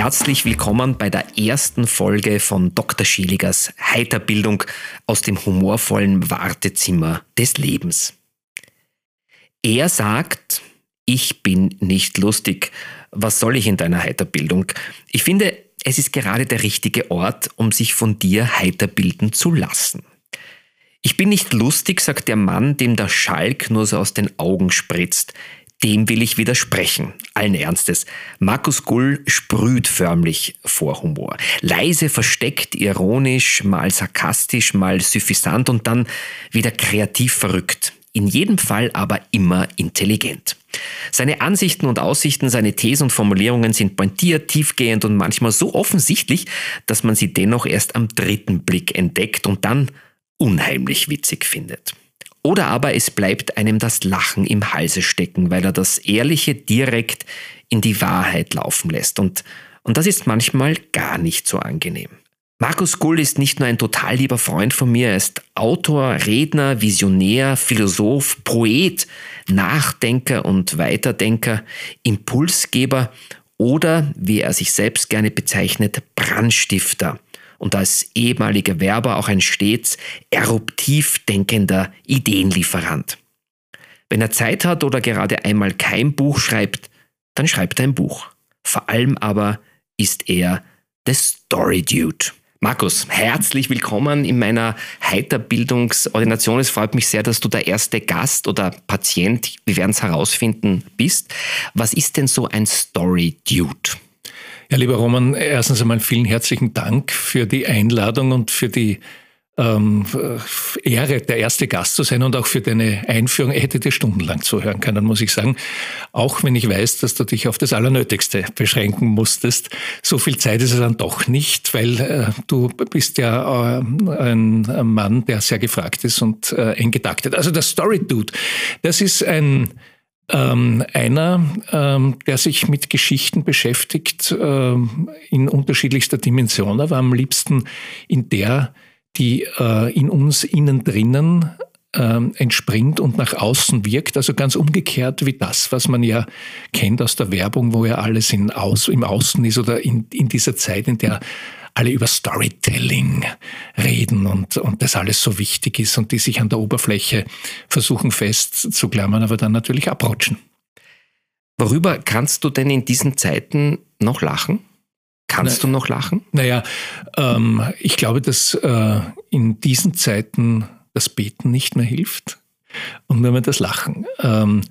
Herzlich willkommen bei der ersten Folge von Dr. Schieligers Heiterbildung aus dem humorvollen Wartezimmer des Lebens. Er sagt, ich bin nicht lustig. Was soll ich in deiner Heiterbildung? Ich finde, es ist gerade der richtige Ort, um sich von dir heiterbilden zu lassen. Ich bin nicht lustig, sagt der Mann, dem der Schalk nur so aus den Augen spritzt. Dem will ich widersprechen. Allen Ernstes. Markus Gull sprüht förmlich vor Humor. Leise, versteckt, ironisch, mal sarkastisch, mal suffisant und dann wieder kreativ verrückt. In jedem Fall aber immer intelligent. Seine Ansichten und Aussichten, seine Thesen und Formulierungen sind pointiert, tiefgehend und manchmal so offensichtlich, dass man sie dennoch erst am dritten Blick entdeckt und dann unheimlich witzig findet. Oder aber es bleibt einem das Lachen im Halse stecken, weil er das Ehrliche direkt in die Wahrheit laufen lässt. Und, und das ist manchmal gar nicht so angenehm. Markus Gull ist nicht nur ein total lieber Freund von mir, er ist Autor, Redner, Visionär, Philosoph, Poet, Nachdenker und Weiterdenker, Impulsgeber oder, wie er sich selbst gerne bezeichnet, Brandstifter und als ehemaliger Werber auch ein stets eruptiv denkender Ideenlieferant. Wenn er Zeit hat oder gerade einmal kein Buch schreibt, dann schreibt er ein Buch. Vor allem aber ist er der Story Dude. Markus, herzlich willkommen in meiner Heiterbildungsordination. Es freut mich sehr, dass du der erste Gast oder Patient, wir werden es herausfinden, bist. Was ist denn so ein Story Dude? Ja, lieber Roman, erstens einmal vielen herzlichen Dank für die Einladung und für die ähm, Ehre, der erste Gast zu sein und auch für deine Einführung. Ich hätte dir stundenlang zuhören können, muss ich sagen. Auch wenn ich weiß, dass du dich auf das Allernötigste beschränken musstest. So viel Zeit ist es dann doch nicht, weil äh, du bist ja äh, ein Mann, der sehr gefragt ist und äh, eng getaktet. Also der Story Dude, das ist ein ähm, einer, ähm, der sich mit Geschichten beschäftigt ähm, in unterschiedlichster Dimension, aber am liebsten in der, die äh, in uns innen drinnen ähm, entspringt und nach außen wirkt. Also ganz umgekehrt wie das, was man ja kennt aus der Werbung, wo ja alles in Aus, im Außen ist oder in, in dieser Zeit, in der alle über Storytelling reden und, und das alles so wichtig ist und die sich an der Oberfläche versuchen festzuklammern, aber dann natürlich abrutschen. Worüber kannst du denn in diesen Zeiten noch lachen? Kannst Na, du noch lachen? Naja, ähm, ich glaube, dass äh, in diesen Zeiten das Beten nicht mehr hilft und nur mehr das Lachen. Ähm,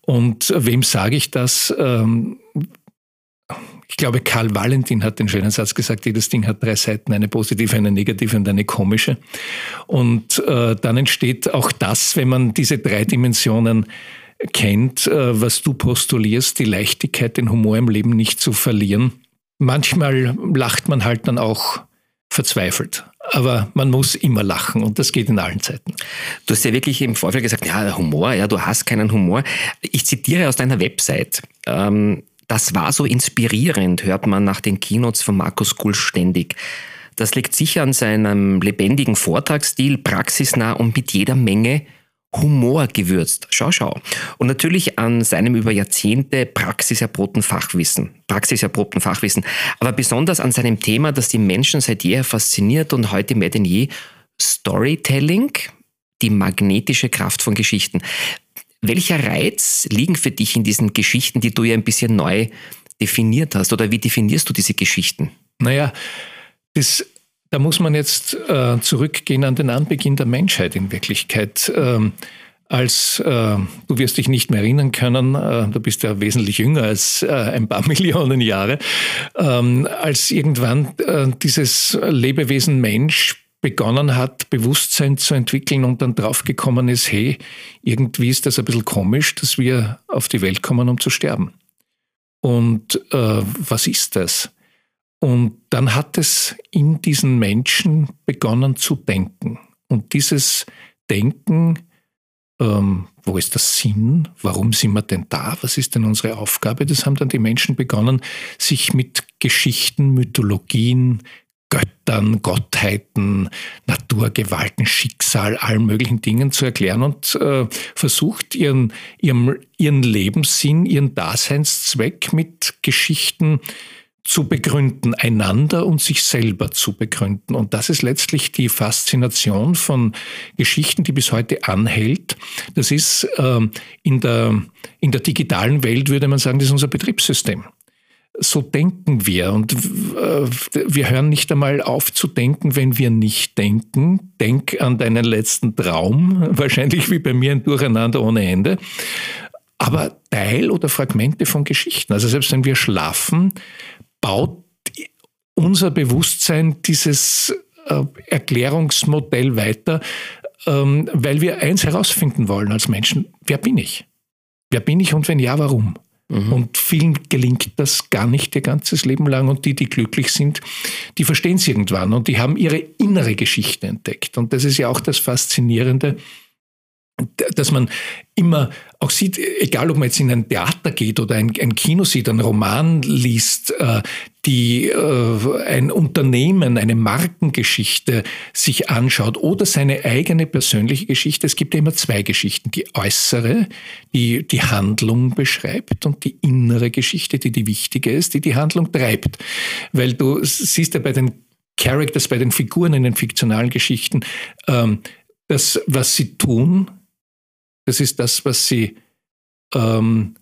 und wem sage ich das? Ähm, ich glaube, Karl Valentin hat den schönen Satz gesagt, jedes Ding hat drei Seiten, eine positive, eine negative und eine komische. Und äh, dann entsteht auch das, wenn man diese drei Dimensionen kennt, äh, was du postulierst, die Leichtigkeit, den Humor im Leben nicht zu verlieren. Manchmal lacht man halt dann auch verzweifelt. Aber man muss immer lachen und das geht in allen Zeiten. Du hast ja wirklich im Vorfeld gesagt, ja, Humor, ja, du hast keinen Humor. Ich zitiere aus deiner Website. Ähm, das war so inspirierend, hört man nach den Keynotes von Markus Gull ständig. Das liegt sicher an seinem lebendigen Vortragsstil, praxisnah und mit jeder Menge Humor gewürzt. Schau, schau. Und natürlich an seinem über Jahrzehnte praxiserprobten Fachwissen. Praxiserprobten Fachwissen. Aber besonders an seinem Thema, das die Menschen seit jeher fasziniert und heute mehr denn je Storytelling, die magnetische Kraft von Geschichten. Welcher Reiz liegen für dich in diesen Geschichten, die du ja ein bisschen neu definiert hast? Oder wie definierst du diese Geschichten? Naja, das, da muss man jetzt äh, zurückgehen an den Anbeginn der Menschheit in Wirklichkeit. Ähm, als äh, du wirst dich nicht mehr erinnern können, äh, du bist ja wesentlich jünger als äh, ein paar Millionen Jahre, ähm, als irgendwann äh, dieses Lebewesen Mensch begonnen hat, Bewusstsein zu entwickeln und dann draufgekommen ist, hey, irgendwie ist das ein bisschen komisch, dass wir auf die Welt kommen, um zu sterben. Und äh, was ist das? Und dann hat es in diesen Menschen begonnen zu denken. Und dieses Denken, ähm, wo ist der Sinn? Warum sind wir denn da? Was ist denn unsere Aufgabe? Das haben dann die Menschen begonnen, sich mit Geschichten, Mythologien, Göttern, Gottheiten, Naturgewalten, Schicksal, allen möglichen Dingen zu erklären und äh, versucht, ihren, ihren, ihren Lebenssinn, ihren Daseinszweck mit Geschichten zu begründen, einander und sich selber zu begründen. Und das ist letztlich die Faszination von Geschichten, die bis heute anhält. Das ist äh, in, der, in der digitalen Welt, würde man sagen, das ist unser Betriebssystem so denken wir. Und äh, wir hören nicht einmal auf zu denken, wenn wir nicht denken. Denk an deinen letzten Traum, wahrscheinlich wie bei mir ein Durcheinander ohne Ende. Aber Teil oder Fragmente von Geschichten. Also selbst wenn wir schlafen, baut unser Bewusstsein dieses äh, Erklärungsmodell weiter, ähm, weil wir eins herausfinden wollen als Menschen. Wer bin ich? Wer bin ich und wenn ja, warum? Mhm. Und vielen gelingt das gar nicht ihr ganzes Leben lang. Und die, die glücklich sind, die verstehen es irgendwann und die haben ihre innere Geschichte entdeckt. Und das ist ja auch das Faszinierende dass man immer auch sieht, egal ob man jetzt in ein Theater geht oder ein, ein Kino sieht, einen Roman liest, äh, die äh, ein Unternehmen, eine Markengeschichte sich anschaut oder seine eigene persönliche Geschichte. Es gibt ja immer zwei Geschichten. Die äußere, die die Handlung beschreibt und die innere Geschichte, die die wichtige ist, die die Handlung treibt. Weil du siehst ja bei den Characters, bei den Figuren in den fiktionalen Geschichten, ähm, das, was sie tun, das ist das, was sie ähm,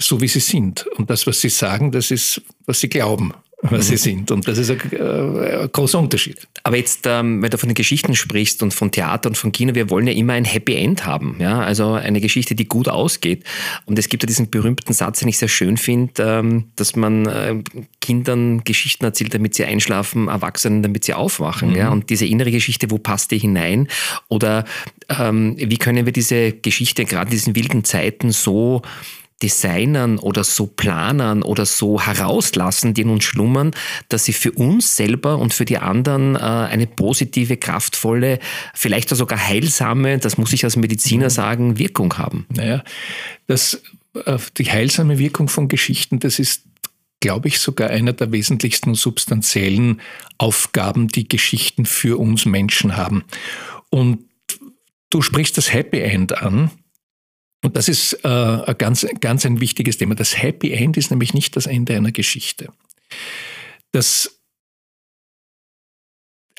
so wie sie sind. Und das, was sie sagen, das ist, was sie glauben was sie sind. Und das ist ein, äh, ein großer Unterschied. Aber jetzt, ähm, wenn du von den Geschichten sprichst und von Theater und von Kino, wir wollen ja immer ein Happy End haben. Ja? Also eine Geschichte, die gut ausgeht. Und es gibt ja diesen berühmten Satz, den ich sehr schön finde, ähm, dass man äh, Kindern Geschichten erzählt, damit sie einschlafen, Erwachsenen, damit sie aufwachen. Mhm. Ja? Und diese innere Geschichte, wo passt die hinein? Oder ähm, wie können wir diese Geschichte gerade in diesen wilden Zeiten so Designern oder so Planern oder so herauslassen, die in uns schlummern, dass sie für uns selber und für die anderen äh, eine positive, kraftvolle, vielleicht sogar heilsame, das muss ich als Mediziner mhm. sagen, Wirkung haben. Naja, das, äh, die heilsame Wirkung von Geschichten, das ist glaube ich, sogar einer der wesentlichsten substanziellen Aufgaben, die Geschichten für uns Menschen haben. Und du sprichst das Happy End an. Und das ist äh, ein ganz, ganz ein wichtiges Thema. Das Happy End ist nämlich nicht das Ende einer Geschichte. Das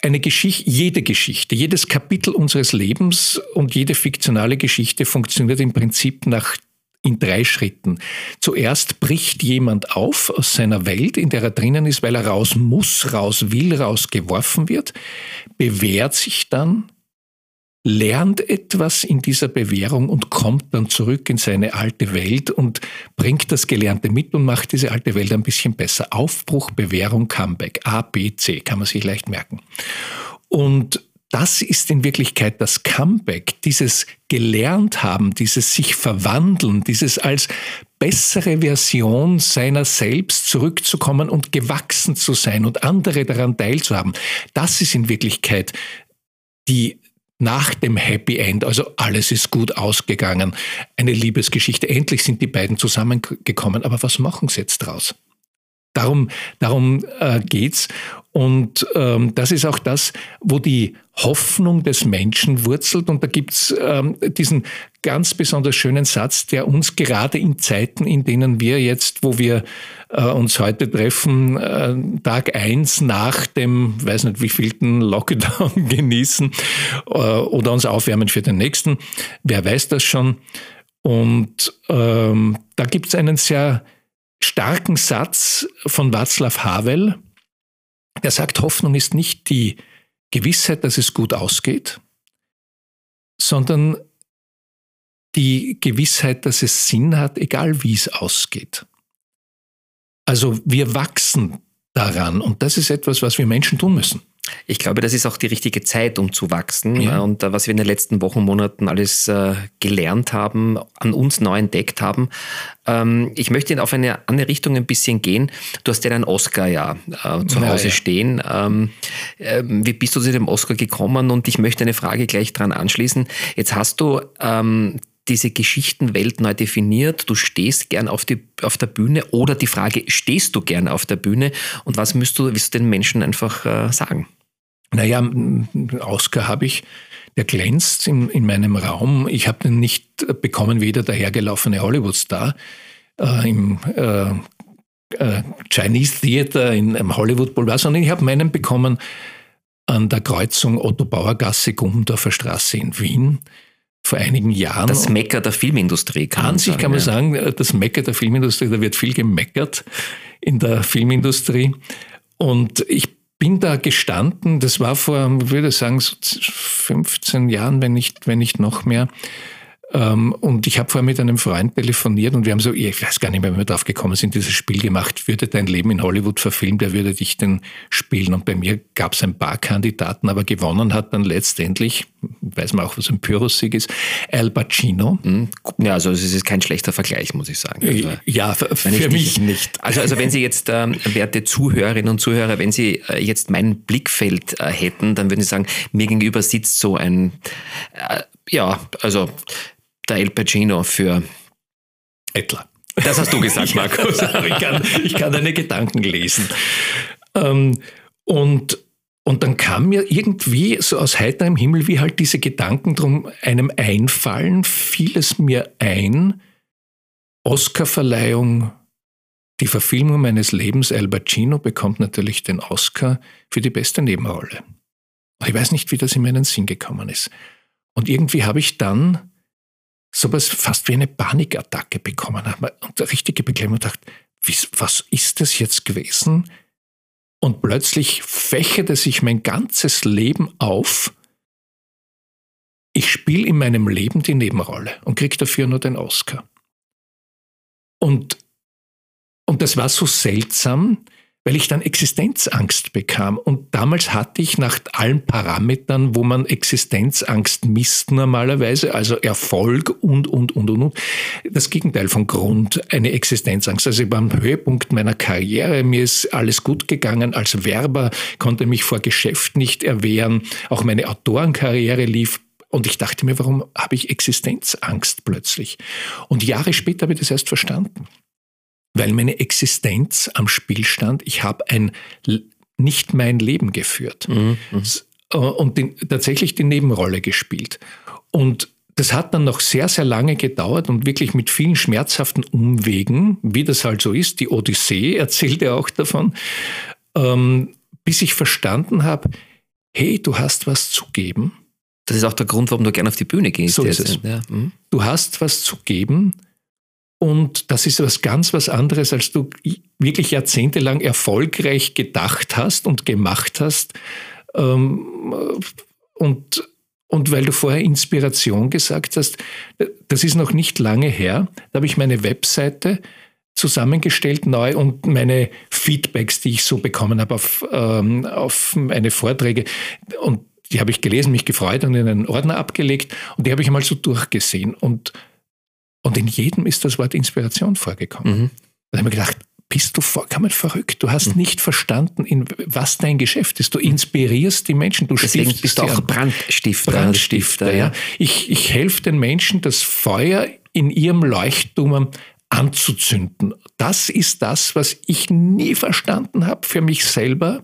eine Geschichte, jede Geschichte, jedes Kapitel unseres Lebens und jede fiktionale Geschichte funktioniert im Prinzip nach in drei Schritten. Zuerst bricht jemand auf aus seiner Welt, in der er drinnen ist, weil er raus muss, raus will, raus geworfen wird, bewährt sich dann, lernt etwas in dieser Bewährung und kommt dann zurück in seine alte Welt und bringt das Gelernte mit und macht diese alte Welt ein bisschen besser. Aufbruch, Bewährung, Comeback. A, B, C kann man sich leicht merken. Und das ist in Wirklichkeit das Comeback, dieses gelernt haben, dieses sich verwandeln, dieses als bessere Version seiner selbst zurückzukommen und gewachsen zu sein und andere daran teilzuhaben. Das ist in Wirklichkeit die nach dem Happy End, also alles ist gut ausgegangen, eine Liebesgeschichte. Endlich sind die beiden zusammengekommen. Aber was machen sie jetzt draus? Darum, darum äh, geht's. Und ähm, das ist auch das, wo die Hoffnung des Menschen wurzelt. Und da gibt's ähm, diesen ganz besonders schönen Satz, der uns gerade in Zeiten, in denen wir jetzt, wo wir äh, uns heute treffen, äh, Tag eins nach dem, weiß nicht wievielten Lockdown genießen äh, oder uns aufwärmen für den nächsten. Wer weiß das schon? Und ähm, da gibt's einen sehr starken Satz von Václav Havel, der sagt, Hoffnung ist nicht die Gewissheit, dass es gut ausgeht, sondern die Gewissheit, dass es Sinn hat, egal wie es ausgeht. Also wir wachsen daran und das ist etwas, was wir Menschen tun müssen. Ich glaube, das ist auch die richtige Zeit, um zu wachsen. Ja. Und äh, was wir in den letzten Wochen, Monaten alles äh, gelernt haben, an uns neu entdeckt haben. Ähm, ich möchte auf eine andere Richtung ein bisschen gehen. Du hast ja einen Oscar ja äh, zu ja, Hause ja. stehen. Ähm, ähm, wie bist du zu dem Oscar gekommen? Und ich möchte eine Frage gleich dran anschließen. Jetzt hast du diese Geschichtenwelt neu definiert. Du stehst gern auf, die, auf der Bühne oder die Frage, stehst du gern auf der Bühne und was müsst du, willst du den Menschen einfach äh, sagen? Naja, Oscar habe ich, der glänzt in, in meinem Raum. Ich habe den nicht bekommen, wie der dahergelaufene Hollywood-Star äh, im äh, äh, Chinese Theater in einem Hollywood Boulevard, sondern ich habe meinen bekommen an der Kreuzung Otto Bauer Gasse, Gummendorfer Straße in Wien vor einigen Jahren. Das Mecker der Filmindustrie kann An sich sagen, kann man ja. sagen, das Mecker der Filmindustrie, da wird viel gemeckert in der Filmindustrie. Und ich bin da gestanden, das war vor, ich würde sagen, so 15 Jahren, wenn nicht, wenn nicht noch mehr. Ähm, und ich habe vorher mit einem Freund telefoniert und wir haben so, ich weiß gar nicht mehr, wie wir drauf gekommen sind, dieses Spiel gemacht, würde dein Leben in Hollywood verfilmt, der würde dich denn spielen. Und bei mir gab es ein paar Kandidaten, aber gewonnen hat dann letztendlich, weiß man auch, was ein Pyrrhussieg ist, Al Pacino. Hm. Ja, also es ist kein schlechter Vergleich, muss ich sagen. Also, ja, für, für mich nicht. Also, also wenn Sie jetzt, ähm, werte Zuhörerinnen und Zuhörer, wenn Sie äh, jetzt mein Blickfeld äh, hätten, dann würden Sie sagen, mir gegenüber sitzt so ein, äh, ja, also der El Pacino für Ettler. Das hast du gesagt, Markus. ich, kann, ich kann deine Gedanken lesen. Ähm, und, und dann kam mir irgendwie so aus heiterem Himmel, wie halt diese Gedanken drum einem einfallen, fiel es mir ein, Oscarverleihung, die Verfilmung meines Lebens, Al Pacino bekommt natürlich den Oscar für die beste Nebenrolle. Ich weiß nicht, wie das in meinen Sinn gekommen ist. Und irgendwie habe ich dann sowas fast wie eine Panikattacke bekommen und eine richtige Beklemmung und dachte, was ist das jetzt gewesen? Und plötzlich fächerte sich mein ganzes Leben auf. Ich spiele in meinem Leben die Nebenrolle und kriege dafür nur den Oscar. Und, und das war so seltsam, weil ich dann Existenzangst bekam. Und damals hatte ich nach allen Parametern, wo man Existenzangst misst normalerweise, also Erfolg und, und, und, und, und, das Gegenteil von Grund, eine Existenzangst. Also am Höhepunkt meiner Karriere, mir ist alles gut gegangen. Als Werber konnte mich vor Geschäft nicht erwehren. Auch meine Autorenkarriere lief und ich dachte mir, warum habe ich Existenzangst plötzlich? Und Jahre später habe ich das erst verstanden weil meine Existenz am Spiel stand. Ich habe ein nicht mein Leben geführt mhm. mhm. Äh, und den, tatsächlich die Nebenrolle gespielt. Und das hat dann noch sehr, sehr lange gedauert und wirklich mit vielen schmerzhaften Umwegen, wie das halt so ist. Die Odyssee erzählt er auch davon, ähm, bis ich verstanden habe, hey, du hast was zu geben. Das ist auch der Grund, warum du gerne auf die Bühne gehst. So ist es. Ja. Mhm. Du hast was zu geben und das ist was ganz was anderes, als du wirklich jahrzehntelang erfolgreich gedacht hast und gemacht hast. Ähm, und, und weil du vorher Inspiration gesagt hast, das ist noch nicht lange her, da habe ich meine Webseite zusammengestellt neu und meine Feedbacks, die ich so bekommen habe auf, ähm, auf meine Vorträge. Und die habe ich gelesen, mich gefreut und in einen Ordner abgelegt und die habe ich einmal so durchgesehen. Und und in jedem ist das Wort Inspiration vorgekommen. Mhm. Da habe ich gedacht, bist du vollkommen verrückt. Du hast mhm. nicht verstanden, in was dein Geschäft ist. Du inspirierst die Menschen. Du Deswegen bist du auch Brandstifter. Brandstifter, ja. Ich, ich helfe den Menschen, das Feuer in ihrem Leuchtturm anzuzünden. Das ist das, was ich nie verstanden habe für mich selber,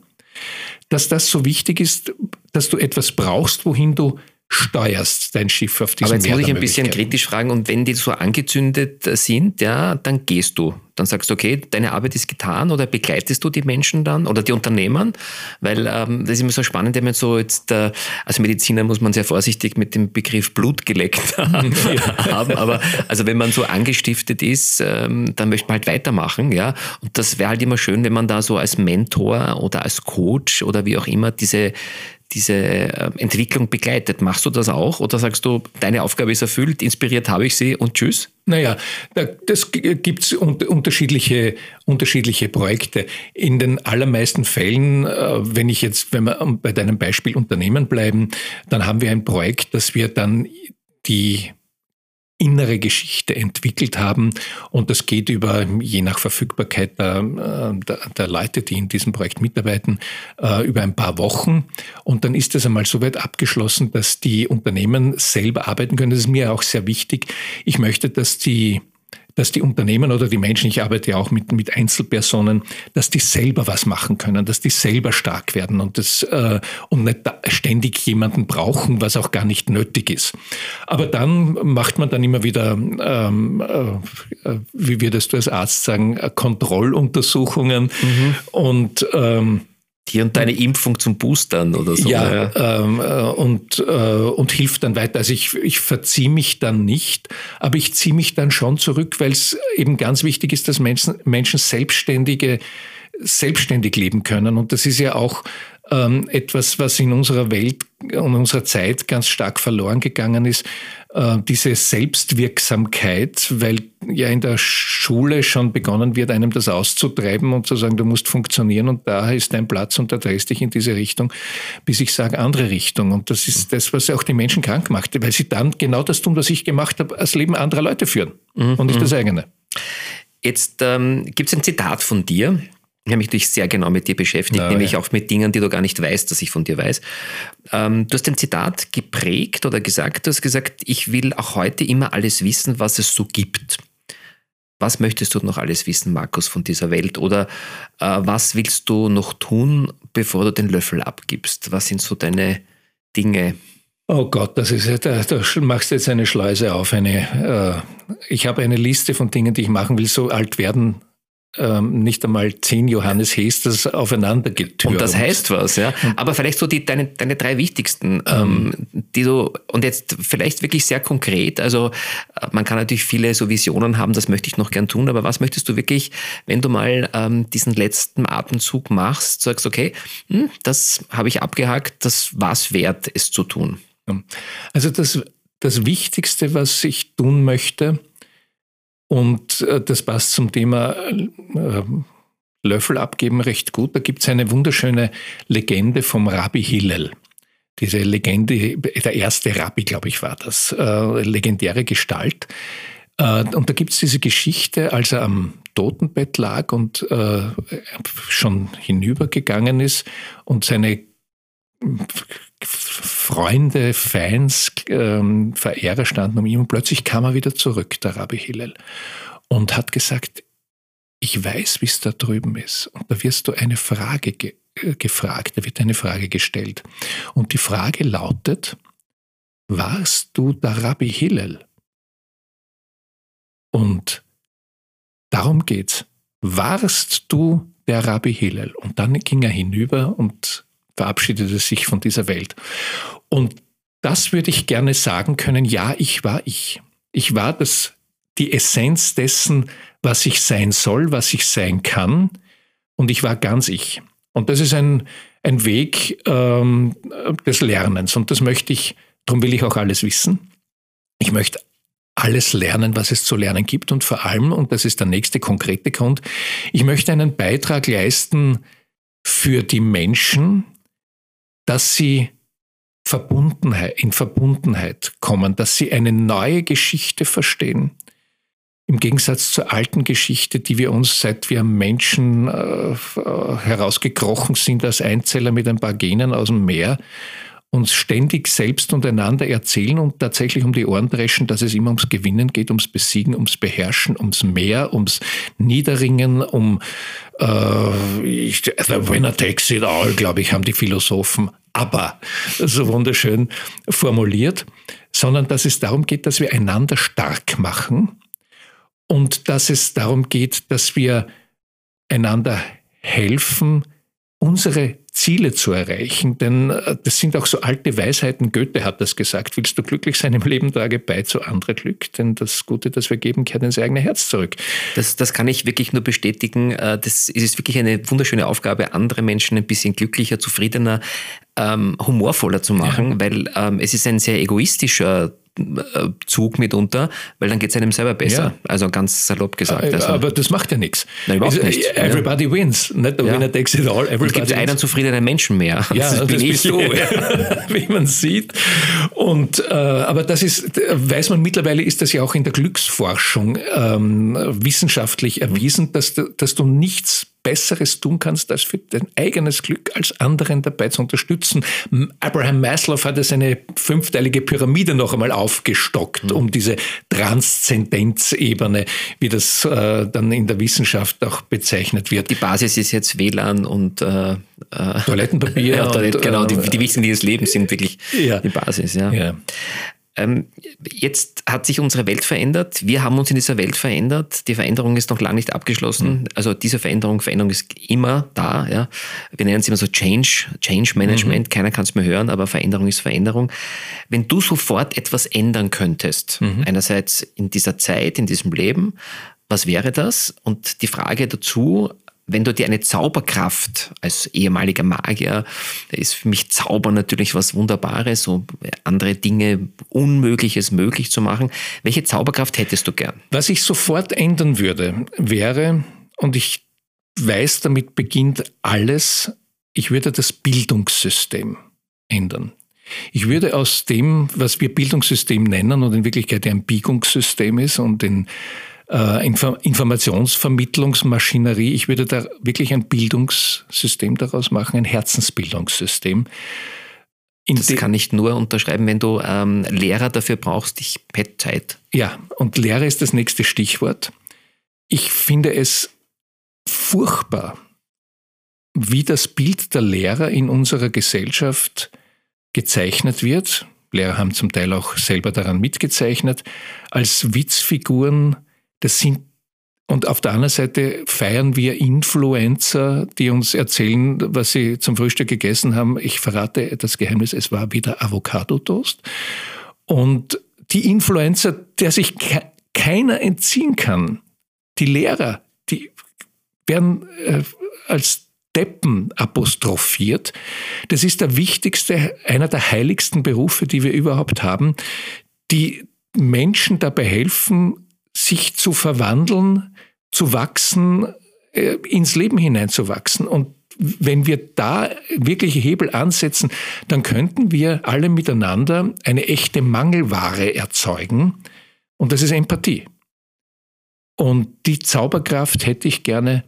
dass das so wichtig ist, dass du etwas brauchst, wohin du steuerst dein Schiff auf diesem Aber jetzt muss ich ein bisschen kritisch fragen, und wenn die so angezündet sind, ja, dann gehst du. Dann sagst du, okay, deine Arbeit ist getan oder begleitest du die Menschen dann oder die Unternehmen? Weil ähm, das ist immer so spannend, wenn man so jetzt, äh, als Mediziner muss man sehr vorsichtig mit dem Begriff Blut geleckt haben. Aber also wenn man so angestiftet ist, ähm, dann möchte man halt weitermachen, ja. Und das wäre halt immer schön, wenn man da so als Mentor oder als Coach oder wie auch immer diese diese äh, Entwicklung begleitet. Machst du das auch oder sagst du, deine Aufgabe ist erfüllt, inspiriert habe ich sie und tschüss? Naja, das gibt es unterschiedliche, unterschiedliche Projekte. In den allermeisten Fällen, äh, wenn ich jetzt, wenn wir bei deinem Beispiel Unternehmen bleiben, dann haben wir ein Projekt, das wir dann die innere Geschichte entwickelt haben. Und das geht über, je nach Verfügbarkeit der, äh, der, der Leute, die in diesem Projekt mitarbeiten, äh, über ein paar Wochen. Und dann ist es einmal so weit abgeschlossen, dass die Unternehmen selber arbeiten können. Das ist mir auch sehr wichtig. Ich möchte, dass die dass die Unternehmen oder die Menschen, ich arbeite ja auch mit, mit Einzelpersonen, dass die selber was machen können, dass die selber stark werden und, das, äh, und nicht ständig jemanden brauchen, was auch gar nicht nötig ist. Aber dann macht man dann immer wieder, ähm, äh, wie würdest du als Arzt sagen, Kontrolluntersuchungen mhm. und ähm, hier und deine Impfung zum Boostern oder so. Ja, ja. Ähm, äh, und, äh, und hilft dann weiter. Also ich, ich verziehe mich dann nicht, aber ich ziehe mich dann schon zurück, weil es eben ganz wichtig ist, dass Menschen, Menschen selbstständige, selbstständig leben können. Und das ist ja auch ähm, etwas, was in unserer Welt und unserer Zeit ganz stark verloren gegangen ist, äh, diese Selbstwirksamkeit, weil ja in der Schule schon begonnen wird, einem das auszutreiben und zu sagen, du musst funktionieren und da ist dein Platz und da drehst dich in diese Richtung, bis ich sage, andere Richtung. Und das ist das, was auch die Menschen krank macht, weil sie dann genau das tun, was ich gemacht habe, das Leben anderer Leute führen mhm. und nicht das eigene. Jetzt ähm, gibt es ein Zitat von dir, ich habe mich natürlich sehr genau mit dir beschäftigt, Na, nämlich ja. auch mit Dingen, die du gar nicht weißt, dass ich von dir weiß. Ähm, du hast ein Zitat geprägt oder gesagt, du hast gesagt, ich will auch heute immer alles wissen, was es so gibt. Was möchtest du noch alles wissen, Markus, von dieser Welt? Oder äh, was willst du noch tun, bevor du den Löffel abgibst? Was sind so deine Dinge? Oh Gott, das ist da, da machst du jetzt eine Schleuse auf. Eine, äh, ich habe eine Liste von Dingen, die ich machen will. So alt werden ähm, nicht einmal zehn Johannes Hesters aufeinander getürmt. Und das heißt was, ja. Aber vielleicht so die, deine, deine drei wichtigsten, ähm, mhm. die du, und jetzt vielleicht wirklich sehr konkret, also äh, man kann natürlich viele so Visionen haben, das möchte ich noch gern tun, aber was möchtest du wirklich, wenn du mal ähm, diesen letzten Atemzug machst, sagst, okay, hm, das habe ich abgehakt, das war es wert, es zu tun? Also das, das Wichtigste, was ich tun möchte, und äh, das passt zum Thema äh, Löffel abgeben recht gut. Da gibt es eine wunderschöne Legende vom Rabbi Hillel. Diese Legende, der erste Rabbi, glaube ich, war das, äh, legendäre Gestalt. Und da gibt es diese Geschichte, als er am Totenbett lag und schon hinübergegangen ist und seine Freunde, Fans, ähm, Verehrer standen um ihn und plötzlich kam er wieder zurück, der Rabbi Hillel, und hat gesagt, ich weiß, wie es da drüben ist. Und da wirst du eine Frage ge äh, gefragt, da wird eine Frage gestellt. Und die Frage lautet, warst du der Rabbi Hillel? Und darum geht's. Warst du der Rabbi Hillel? Und dann ging er hinüber und verabschiedete sich von dieser Welt. Und das würde ich gerne sagen können, ja, ich war ich. Ich war das, die Essenz dessen, was ich sein soll, was ich sein kann. Und ich war ganz ich. Und das ist ein, ein Weg ähm, des Lernens. Und das möchte ich, darum will ich auch alles wissen. Ich möchte alles lernen, was es zu lernen gibt. Und vor allem, und das ist der nächste konkrete Grund, ich möchte einen Beitrag leisten für die Menschen, dass sie Verbundenheit, in Verbundenheit kommen, dass sie eine neue Geschichte verstehen. Im Gegensatz zur alten Geschichte, die wir uns, seit wir Menschen äh, herausgekrochen sind als Einzeller mit ein paar Genen aus dem Meer, uns ständig selbst und einander erzählen und tatsächlich um die Ohren dreschen, dass es immer ums Gewinnen geht, ums Besiegen, ums Beherrschen, ums Mehr, ums Niederringen, um äh, ich, the winner takes it all, glaube ich, haben die Philosophen aber so wunderschön formuliert, sondern dass es darum geht, dass wir einander stark machen und dass es darum geht, dass wir einander helfen, unsere Ziele zu erreichen, denn äh, das sind auch so alte Weisheiten. Goethe hat das gesagt. Willst du glücklich sein im Leben, trage bei zu anderer Glück, denn das Gute, das wir geben, kehrt ins eigene Herz zurück. Das, das kann ich wirklich nur bestätigen. Äh, das ist wirklich eine wunderschöne Aufgabe, andere Menschen ein bisschen glücklicher, zufriedener, ähm, humorvoller zu machen, ja. weil ähm, es ist ein sehr egoistischer Zug mitunter, weil dann geht es einem selber besser. Ja. Also ganz salopp gesagt. Äh, also, aber das macht ja nichts. Nein, überhaupt also, nicht. Everybody ja. wins. Nicht the ja. winner takes it all. Everybody es gibt wins. einen zufriedenen Menschen mehr. Ja, das, das bin ich. du, wie man sieht. Und, äh, aber das ist, weiß man mittlerweile, ist das ja auch in der Glücksforschung ähm, wissenschaftlich erwiesen, dass, dass du nichts Besseres tun kannst, als für dein eigenes Glück als anderen dabei zu unterstützen. Abraham Maslow hat es eine fünfteilige Pyramide noch einmal aufgestockt, mhm. um diese Transzendenzebene, wie das äh, dann in der Wissenschaft auch bezeichnet wird. Die Basis ist jetzt WLAN und äh, äh Toilettenpapier. ja, Toilette, und, genau, die, äh, die Wichtigen des Lebens sind wirklich ja. die Basis. Ja. ja. Ähm, jetzt hat sich unsere Welt verändert. Wir haben uns in dieser Welt verändert. Die Veränderung ist noch lange nicht abgeschlossen. Mhm. Also diese Veränderung, Veränderung ist immer da. Ja. Wir nennen es immer so Change, Change Management. Mhm. Keiner kann es mehr hören, aber Veränderung ist Veränderung. Wenn du sofort etwas ändern könntest, mhm. einerseits in dieser Zeit, in diesem Leben, was wäre das? Und die Frage dazu, wenn du dir eine Zauberkraft als ehemaliger Magier, ist für mich Zauber natürlich was Wunderbares, so andere Dinge Unmögliches möglich zu machen. Welche Zauberkraft hättest du gern? Was ich sofort ändern würde, wäre, und ich weiß, damit beginnt alles, ich würde das Bildungssystem ändern. Ich würde aus dem, was wir Bildungssystem nennen und in Wirklichkeit ein Biegungssystem ist und in äh, Informationsvermittlungsmaschinerie. Ich würde da wirklich ein Bildungssystem daraus machen, ein Herzensbildungssystem. In das kann ich nur unterschreiben, wenn du ähm, Lehrer dafür brauchst. Ich hätte Zeit. Ja, und Lehrer ist das nächste Stichwort. Ich finde es furchtbar, wie das Bild der Lehrer in unserer Gesellschaft gezeichnet wird. Lehrer haben zum Teil auch selber daran mitgezeichnet, als Witzfiguren das sind und auf der anderen Seite feiern wir Influencer, die uns erzählen, was sie zum Frühstück gegessen haben. Ich verrate das Geheimnis, es war wieder Avocado-Toast. Und die Influencer, der sich keiner entziehen kann, die Lehrer, die werden äh, als Deppen apostrophiert. Das ist der wichtigste, einer der heiligsten Berufe, die wir überhaupt haben, die Menschen dabei helfen, sich zu verwandeln, zu wachsen, äh, ins Leben hineinzuwachsen. Und wenn wir da wirkliche Hebel ansetzen, dann könnten wir alle miteinander eine echte Mangelware erzeugen. Und das ist Empathie. Und die Zauberkraft hätte ich gerne,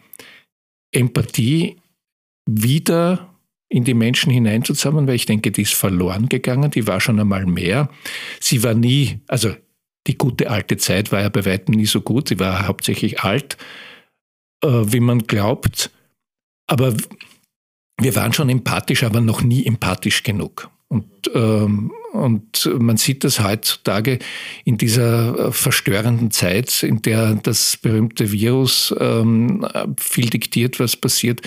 Empathie wieder in die Menschen hineinzuzaubern, weil ich denke, die ist verloren gegangen, die war schon einmal mehr. Sie war nie, also die gute alte Zeit war ja bei weitem nie so gut. Sie war hauptsächlich alt, äh, wie man glaubt. Aber wir waren schon empathisch, aber noch nie empathisch genug. Und, ähm, und man sieht das heutzutage in dieser äh, verstörenden Zeit, in der das berühmte Virus ähm, viel diktiert, was passiert,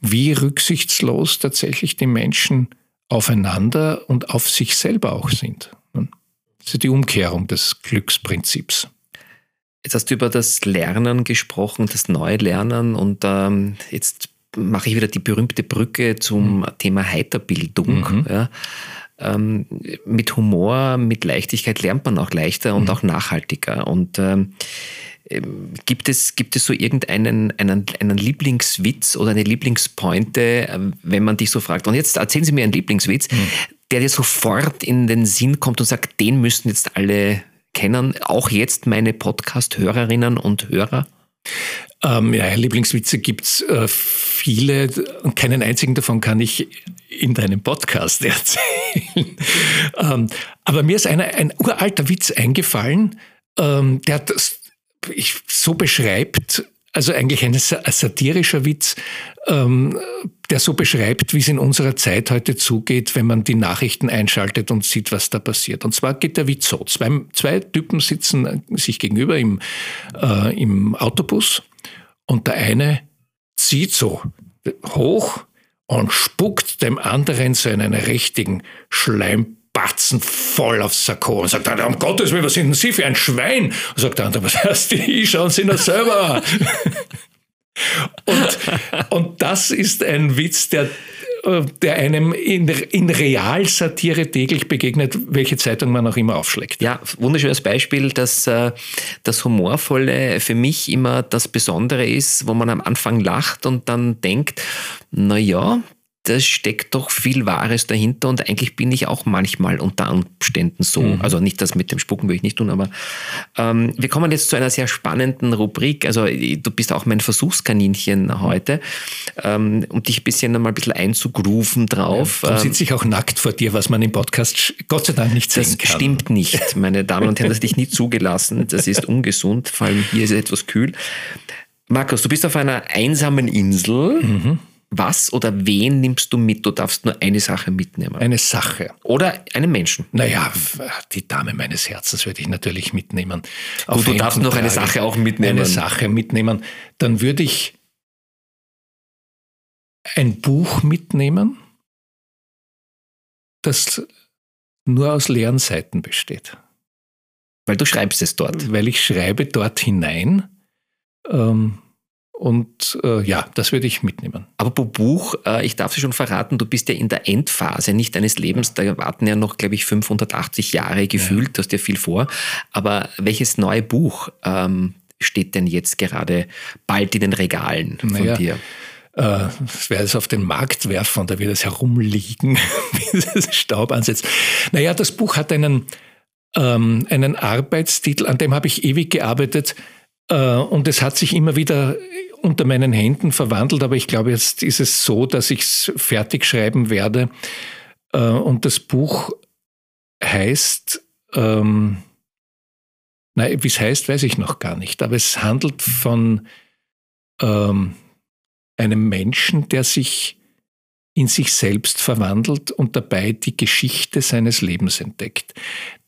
wie rücksichtslos tatsächlich die Menschen aufeinander und auf sich selber auch sind. Das ist die Umkehrung des Glücksprinzips. Jetzt hast du über das Lernen gesprochen, das Neulernen und ähm, jetzt mache ich wieder die berühmte Brücke zum mhm. Thema Heiterbildung. Mhm. Ja. Ähm, mit Humor, mit Leichtigkeit lernt man auch leichter und mhm. auch nachhaltiger. Und ähm, ähm, gibt es, gibt es so irgendeinen einen, einen Lieblingswitz oder eine Lieblingspointe, ähm, wenn man dich so fragt? Und jetzt erzählen Sie mir einen Lieblingswitz, mhm der dir sofort in den Sinn kommt und sagt, den müssten jetzt alle kennen, auch jetzt meine Podcast-Hörerinnen und Hörer? Ähm, ja, Lieblingswitze gibt es äh, viele und keinen einzigen davon kann ich in deinem Podcast erzählen. ähm, aber mir ist einer, ein uralter Witz eingefallen, ähm, der das ich, so beschreibt, also eigentlich ein satirischer Witz, ähm, der so beschreibt, wie es in unserer Zeit heute zugeht, wenn man die Nachrichten einschaltet und sieht, was da passiert. Und zwar geht der Witz so. Zwei, zwei Typen sitzen sich gegenüber im, äh, im Autobus und der eine zieht so hoch und spuckt dem anderen so einen richtigen Schleimpatzen voll aufs Sakko und sagt um Gottes Willen, was sind denn Sie für ein Schwein? Und sagt der andere, was heißt die? Schauen Sie nur selber. Und, und das ist ein Witz, der äh, der einem in, in Realsatire täglich begegnet, welche Zeitung man auch immer aufschlägt. Ja, wunderschönes Beispiel, dass äh, das Humorvolle für mich immer das Besondere ist, wo man am Anfang lacht und dann denkt, na ja, da steckt doch viel Wahres dahinter und eigentlich bin ich auch manchmal unter Umständen so. Mhm. Also nicht das mit dem Spucken will ich nicht tun, aber ähm, wir kommen jetzt zu einer sehr spannenden Rubrik. Also du bist auch mein Versuchskaninchen heute, ähm, um dich ein bisschen einmal ein bisschen einzugrooven drauf. Ja, dann sitze ich auch nackt vor dir, was man im Podcast Gott sei Dank nicht sehen das kann. Das stimmt nicht, meine Damen und Herren, das ist dich nie zugelassen. Das ist ungesund, vor allem hier ist es etwas kühl. Markus, du bist auf einer einsamen Insel. Mhm was oder wen nimmst du mit? Du darfst nur eine Sache mitnehmen. Eine Sache. Oder einen Menschen. Naja, die Dame meines Herzens würde ich natürlich mitnehmen. Gut, du darfst noch eine Sache auch mitnehmen. Eine Sache mitnehmen. Dann würde ich ein Buch mitnehmen, das nur aus leeren Seiten besteht. Weil du schreibst es dort. Weil ich schreibe dort hinein. Ähm, und äh, ja, das würde ich mitnehmen. Aber pro Buch, äh, ich darf Sie schon verraten, du bist ja in der Endphase nicht deines Lebens. Da warten ja noch, glaube ich, 580 Jahre gefühlt. Ja. Du hast ja viel vor. Aber welches neue Buch ähm, steht denn jetzt gerade bald in den Regalen von naja. dir? Äh, ich werde es auf den Markt werfen und da wird es herumliegen, wie es Staub ansetzt. Naja, das Buch hat einen, ähm, einen Arbeitstitel, an dem habe ich ewig gearbeitet. Äh, und es hat sich immer wieder unter meinen Händen verwandelt, aber ich glaube, jetzt ist es so, dass ich es fertig schreiben werde. Äh, und das Buch heißt, ähm, nein, wie es heißt, weiß ich noch gar nicht, aber es handelt von ähm, einem Menschen, der sich in sich selbst verwandelt und dabei die Geschichte seines Lebens entdeckt.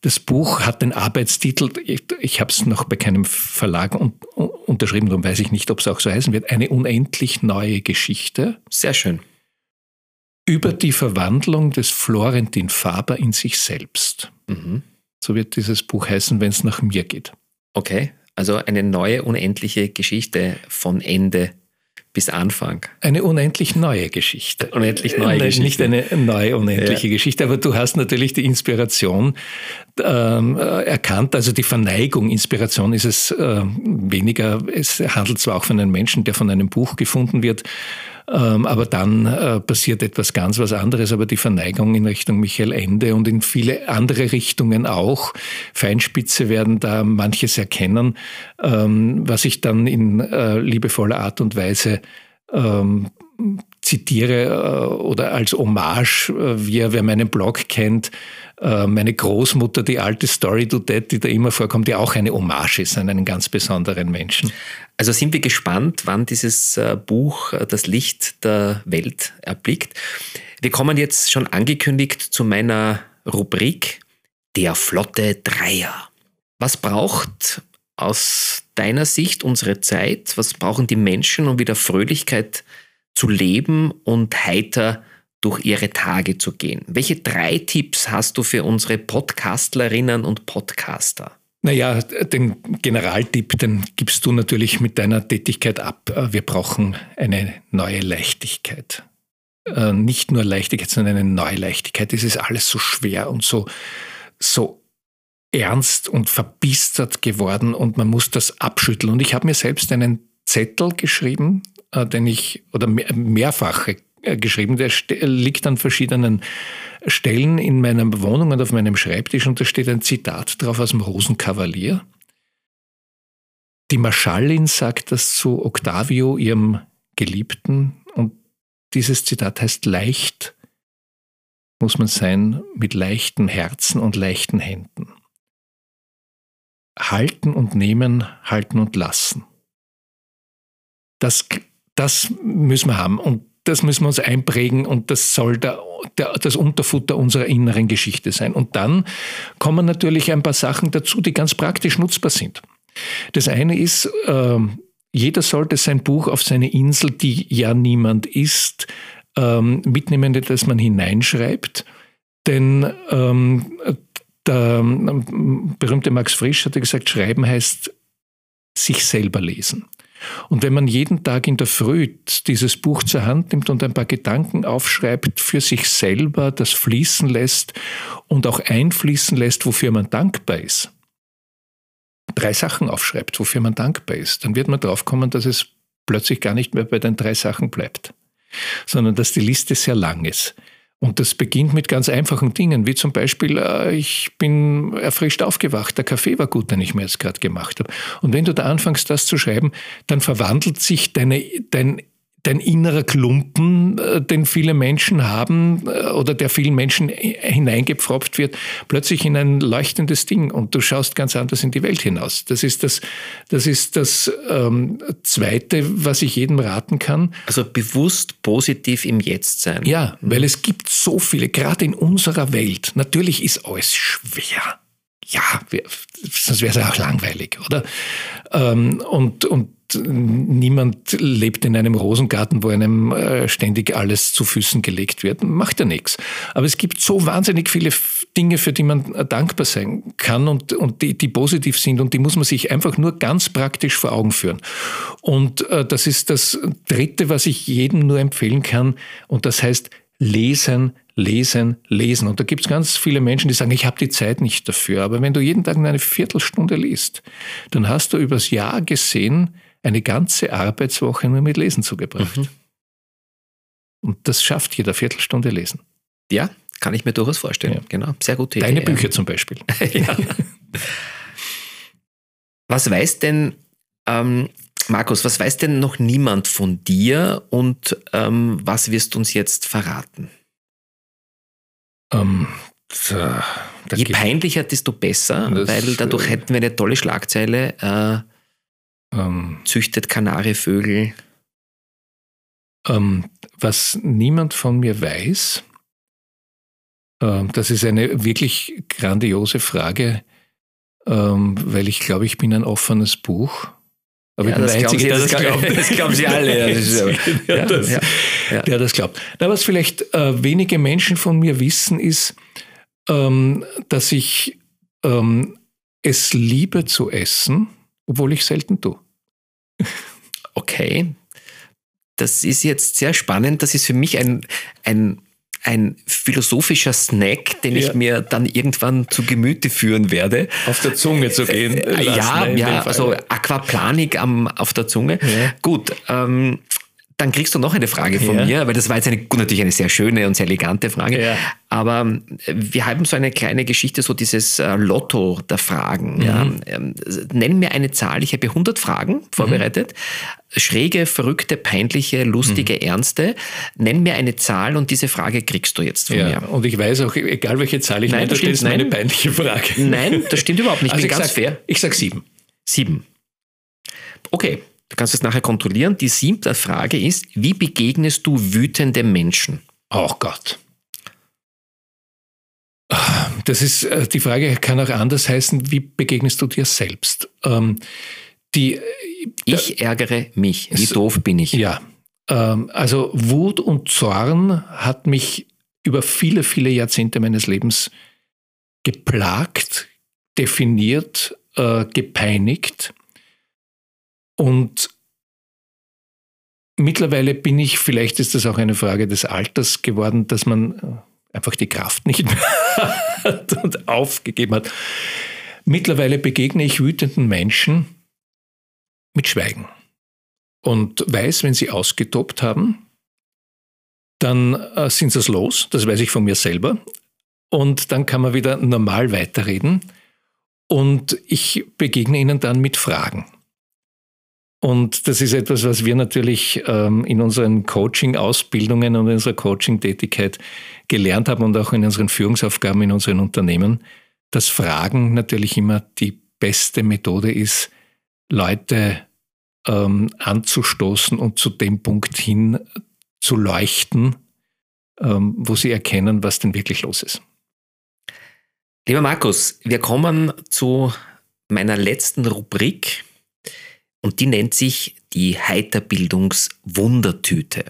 Das Buch hat den Arbeitstitel, ich, ich habe es noch bei keinem Verlag un, unterschrieben, darum weiß ich nicht, ob es auch so heißen wird, eine unendlich neue Geschichte. Sehr schön. Über die Verwandlung des Florentin Faber in sich selbst. Mhm. So wird dieses Buch heißen, wenn es nach mir geht. Okay, also eine neue unendliche Geschichte von Ende bis Anfang. Eine unendlich neue Geschichte. Unendlich neue Nein, Geschichte. Nicht eine neue unendliche ja. Geschichte, aber du hast natürlich die Inspiration ähm, erkannt, also die Verneigung. Inspiration ist es äh, weniger. Es handelt zwar auch von einem Menschen, der von einem Buch gefunden wird, ähm, aber dann äh, passiert etwas ganz was anderes. Aber die Verneigung in Richtung Michael Ende und in viele andere Richtungen auch. Feinspitze werden da manches erkennen, ähm, was ich dann in äh, liebevoller Art und Weise zitiere äh, oder als Hommage, wie wer meinen Blog kennt, meine Großmutter, die alte Story to Dead, die da immer vorkommt, die auch eine Hommage ist an einen ganz besonderen Menschen. Also sind wir gespannt, wann dieses äh, Buch äh, das Licht der Welt erblickt. Wir kommen jetzt schon angekündigt zu meiner Rubrik Der flotte Dreier. Was braucht aus deiner Sicht unsere Zeit? Was brauchen die Menschen, um wieder Fröhlichkeit zu leben und heiter durch ihre Tage zu gehen? Welche drei Tipps hast du für unsere Podcastlerinnen und Podcaster? Naja, den Generaltipp, den gibst du natürlich mit deiner Tätigkeit ab. Äh, wir brauchen eine neue Leichtigkeit. Äh, nicht nur Leichtigkeit, sondern eine neue Leichtigkeit. Es ist alles so schwer und so, so ernst und verbistert geworden und man muss das abschütteln. Und ich habe mir selbst einen Zettel geschrieben, den ich, oder mehrfache geschrieben, der liegt an verschiedenen Stellen in meiner Wohnung und auf meinem Schreibtisch und da steht ein Zitat drauf aus dem Rosenkavalier. Die Marschallin sagt das zu Octavio, ihrem Geliebten, und dieses Zitat heißt leicht muss man sein mit leichten Herzen und leichten Händen. Halten und nehmen, halten und lassen. Das, das müssen wir haben. Und das müssen wir uns einprägen und das soll der, der, das Unterfutter unserer inneren Geschichte sein. Und dann kommen natürlich ein paar Sachen dazu, die ganz praktisch nutzbar sind. Das eine ist, äh, jeder sollte sein Buch auf seine Insel, die ja niemand ist, ähm, mitnehmen, das man hineinschreibt. Denn ähm, der ähm, berühmte Max Frisch hatte gesagt, Schreiben heißt sich selber lesen. Und wenn man jeden Tag in der Früh dieses Buch zur Hand nimmt und ein paar Gedanken aufschreibt für sich selber, das fließen lässt und auch einfließen lässt, wofür man dankbar ist, drei Sachen aufschreibt, wofür man dankbar ist, dann wird man drauf kommen, dass es plötzlich gar nicht mehr bei den drei Sachen bleibt, sondern dass die Liste sehr lang ist. Und das beginnt mit ganz einfachen Dingen, wie zum Beispiel, äh, ich bin erfrischt aufgewacht, der Kaffee war gut, den ich mir jetzt gerade gemacht habe. Und wenn du da anfängst, das zu schreiben, dann verwandelt sich deine, dein dein innerer Klumpen, äh, den viele Menschen haben äh, oder der vielen Menschen hineingepfropft wird, plötzlich in ein leuchtendes Ding und du schaust ganz anders in die Welt hinaus. Das ist das, das, ist das ähm, Zweite, was ich jedem raten kann. Also bewusst positiv im Jetzt sein. Ja, mhm. weil es gibt so viele, gerade in unserer Welt. Natürlich ist alles schwer. Ja, sonst wäre es ja auch langweilig, oder? Ähm, und, und niemand lebt in einem Rosengarten, wo einem äh, ständig alles zu Füßen gelegt wird. Macht ja nichts. Aber es gibt so wahnsinnig viele Dinge, für die man äh, dankbar sein kann und, und die, die positiv sind und die muss man sich einfach nur ganz praktisch vor Augen führen. Und äh, das ist das Dritte, was ich jedem nur empfehlen kann und das heißt lesen, lesen, lesen. Und da gibt es ganz viele Menschen, die sagen, ich habe die Zeit nicht dafür. Aber wenn du jeden Tag eine Viertelstunde liest, dann hast du übers Jahr gesehen, eine ganze Arbeitswoche nur mit Lesen zugebracht. Mhm. Und das schafft jeder Viertelstunde Lesen. Ja, kann ich mir durchaus vorstellen. Ja. Genau, sehr gute Idee. Deine Bücher zum Beispiel. ja. Was weiß denn, ähm, Markus, was weiß denn noch niemand von dir und ähm, was wirst du uns jetzt verraten? Ähm, da, da Je peinlicher, desto besser, weil dadurch hätten wir eine tolle Schlagzeile. Äh, ähm, Züchtet Kanarievögel. Ähm, was niemand von mir weiß, äh, das ist eine wirklich grandiose Frage, ähm, weil ich glaube, ich bin ein offenes Buch. Aber ja, ich bin der Einzige, der das glaubt. Das glauben Sie alle. Ja, das ist, ja, das, ja, ja. Der das glaubt. Na, was vielleicht äh, wenige Menschen von mir wissen, ist, ähm, dass ich ähm, es liebe zu essen obwohl ich selten tue. Okay. Das ist jetzt sehr spannend. Das ist für mich ein, ein, ein philosophischer Snack, den ja. ich mir dann irgendwann zu Gemüte führen werde. Auf der Zunge zu gehen. Äh, ja, ja also Aquaplanik am, auf der Zunge. Ja. Gut. Ähm, dann kriegst du noch eine Frage von ja. mir, weil das war jetzt eine, natürlich eine sehr schöne und sehr elegante Frage. Ja. Aber äh, wir haben so eine kleine Geschichte, so dieses äh, Lotto der Fragen. Mhm. Ja. Ähm, nenn mir eine Zahl, ich habe 100 Fragen vorbereitet. Mhm. Schräge, verrückte, peinliche, lustige, mhm. ernste. Nenn mir eine Zahl und diese Frage kriegst du jetzt von ja. mir. Und ich weiß auch, egal welche Zahl ich nenne, das ist eine peinliche Frage. Nein, das stimmt überhaupt nicht. Ich also bin ich ganz sag, fair. Ich sage sieben. Sieben. Okay, Du kannst es nachher kontrollieren. Die siebte Frage ist, wie begegnest du wütende Menschen? Oh Gott. Das ist, äh, die Frage kann auch anders heißen, wie begegnest du dir selbst? Ähm, die, äh, ich ärgere mich. Wie doof bin ich? Ja. Ähm, also Wut und Zorn hat mich über viele, viele Jahrzehnte meines Lebens geplagt, definiert, äh, gepeinigt. Und mittlerweile bin ich, vielleicht ist das auch eine Frage des Alters geworden, dass man äh, einfach die Kraft nicht mehr hat und aufgegeben hat. Mittlerweile begegne ich wütenden Menschen mit Schweigen und weiß, wenn sie ausgetobt haben, dann äh, sind sie es los, das weiß ich von mir selber. Und dann kann man wieder normal weiterreden. Und ich begegne ihnen dann mit Fragen. Und das ist etwas, was wir natürlich ähm, in unseren Coaching-Ausbildungen und in unserer Coaching-Tätigkeit gelernt haben und auch in unseren Führungsaufgaben in unseren Unternehmen, dass Fragen natürlich immer die beste Methode ist, Leute ähm, anzustoßen und zu dem Punkt hin zu leuchten, ähm, wo sie erkennen, was denn wirklich los ist. Lieber Markus, wir kommen zu meiner letzten Rubrik und die nennt sich die Heiterbildungswundertüte.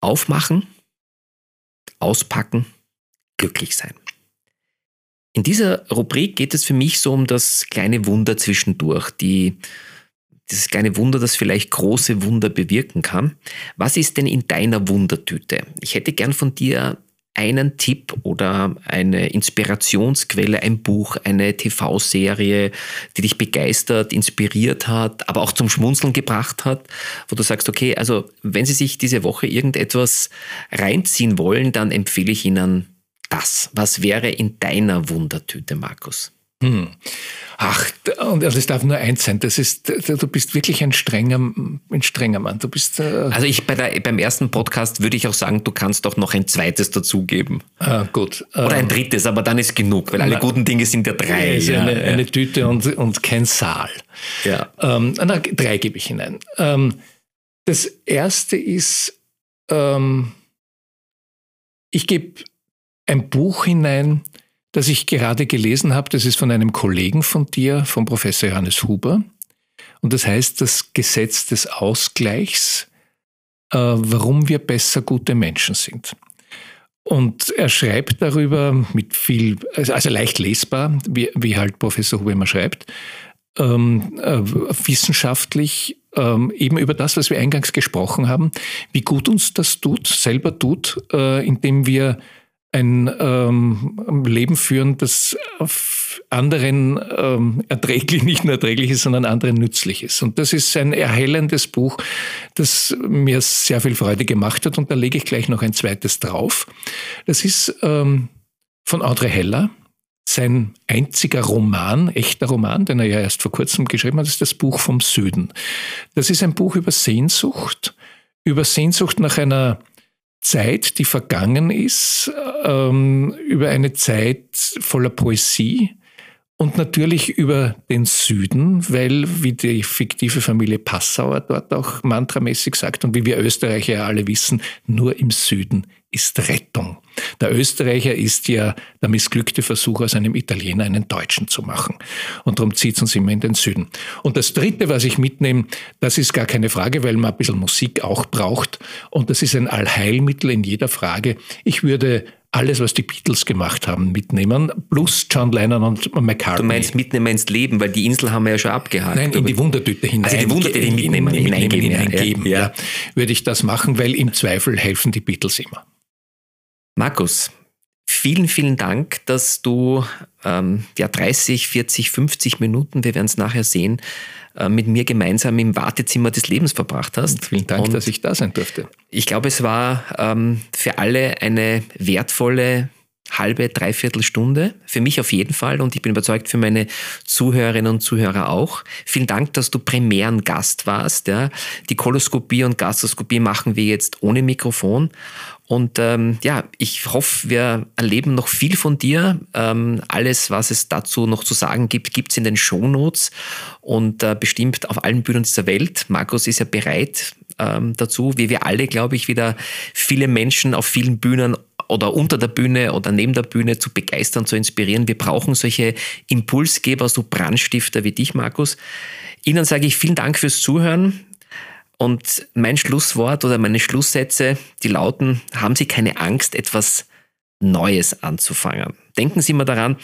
Aufmachen, auspacken, glücklich sein. In dieser Rubrik geht es für mich so um das kleine Wunder zwischendurch, die, dieses kleine Wunder, das vielleicht große Wunder bewirken kann. Was ist denn in deiner Wundertüte? Ich hätte gern von dir einen Tipp oder eine Inspirationsquelle, ein Buch, eine TV-Serie, die dich begeistert, inspiriert hat, aber auch zum Schmunzeln gebracht hat, wo du sagst, okay, also wenn Sie sich diese Woche irgendetwas reinziehen wollen, dann empfehle ich Ihnen das. Was wäre in deiner Wundertüte, Markus? Hm. Ach, und es darf nur eins sein. Das ist, du bist wirklich ein strenger, ein strenger Mann. Du bist. Äh also ich bei der, beim ersten Podcast würde ich auch sagen, du kannst doch noch ein zweites dazugeben. Ah, gut. Oder ein ähm, drittes, aber dann ist genug, weil alle guten Dinge sind ja drei. Ist ja, eine, ja. eine Tüte und, und kein Saal. Ja. Ähm, na, drei gebe ich hinein. Ähm, das erste ist, ähm, ich gebe ein Buch hinein, das ich gerade gelesen habe. Das ist von einem Kollegen von dir, vom Professor Johannes Huber. Und das heißt das Gesetz des Ausgleichs, äh, warum wir besser gute Menschen sind. Und er schreibt darüber mit viel, also leicht lesbar, wie, wie halt Professor Huber immer schreibt, ähm, äh, wissenschaftlich ähm, eben über das, was wir eingangs gesprochen haben, wie gut uns das tut, selber tut, äh, indem wir ein ähm, Leben führen, das auf anderen ähm, erträglich, nicht nur erträglich ist, sondern anderen nützlich ist. Und das ist ein erhellendes Buch, das mir sehr viel Freude gemacht hat. Und da lege ich gleich noch ein zweites drauf. Das ist ähm, von Audrey Heller, sein einziger Roman, echter Roman, den er ja erst vor kurzem geschrieben hat, ist das Buch vom Süden. Das ist ein Buch über Sehnsucht, über Sehnsucht nach einer Zeit, die vergangen ist, ähm, über eine Zeit voller Poesie und natürlich über den Süden, weil, wie die fiktive Familie Passauer dort auch mantramäßig sagt und wie wir Österreicher ja alle wissen, nur im Süden ist Rettung. Der Österreicher ist ja der missglückte Versuch, aus einem Italiener einen Deutschen zu machen. Und darum zieht es uns immer in den Süden. Und das Dritte, was ich mitnehme, das ist gar keine Frage, weil man ein bisschen Musik auch braucht. Und das ist ein Allheilmittel in jeder Frage. Ich würde alles, was die Beatles gemacht haben, mitnehmen, plus John Lennon und McCartney. Du meinst mitnehmen ins Leben, weil die Insel haben wir ja schon abgehakt. Nein, in die Wundertüte hinein. Also die Wundertüte mitnehmen, hineingeben. hineingeben ja. ja. Würde ich das machen, weil im Zweifel helfen die Beatles immer. Markus, vielen, vielen Dank, dass du ähm, ja 30, 40, 50 Minuten, wir werden es nachher sehen, mit mir gemeinsam im Wartezimmer des Lebens verbracht hast. Und vielen Dank, Und dass ich da sein durfte. Ich glaube, es war ähm, für alle eine wertvolle halbe, dreiviertel Stunde. Für mich auf jeden Fall und ich bin überzeugt für meine Zuhörerinnen und Zuhörer auch. Vielen Dank, dass du Premieren-Gast warst. Ja. Die Koloskopie und Gastroskopie machen wir jetzt ohne Mikrofon. Und ähm, ja, ich hoffe, wir erleben noch viel von dir. Ähm, alles, was es dazu noch zu sagen gibt, gibt es in den Shownotes und äh, bestimmt auf allen Bühnen dieser Welt. Markus ist ja bereit ähm, dazu, wie wir alle, glaube ich, wieder viele Menschen auf vielen Bühnen oder unter der Bühne oder neben der Bühne zu begeistern, zu inspirieren. Wir brauchen solche Impulsgeber, so Brandstifter wie dich, Markus. Ihnen sage ich vielen Dank fürs Zuhören. Und mein Schlusswort oder meine Schlusssätze, die lauten, haben Sie keine Angst, etwas Neues anzufangen. Denken Sie mal daran,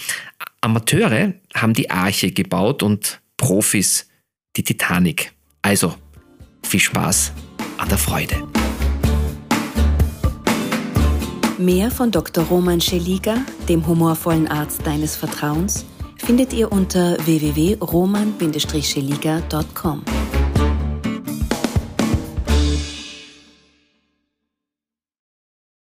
Amateure haben die Arche gebaut und Profis die Titanic. Also, viel Spaß an der Freude. Mehr von Dr. Roman Scheliga, dem humorvollen Arzt deines Vertrauens, findet ihr unter www.roman-scheliga.com.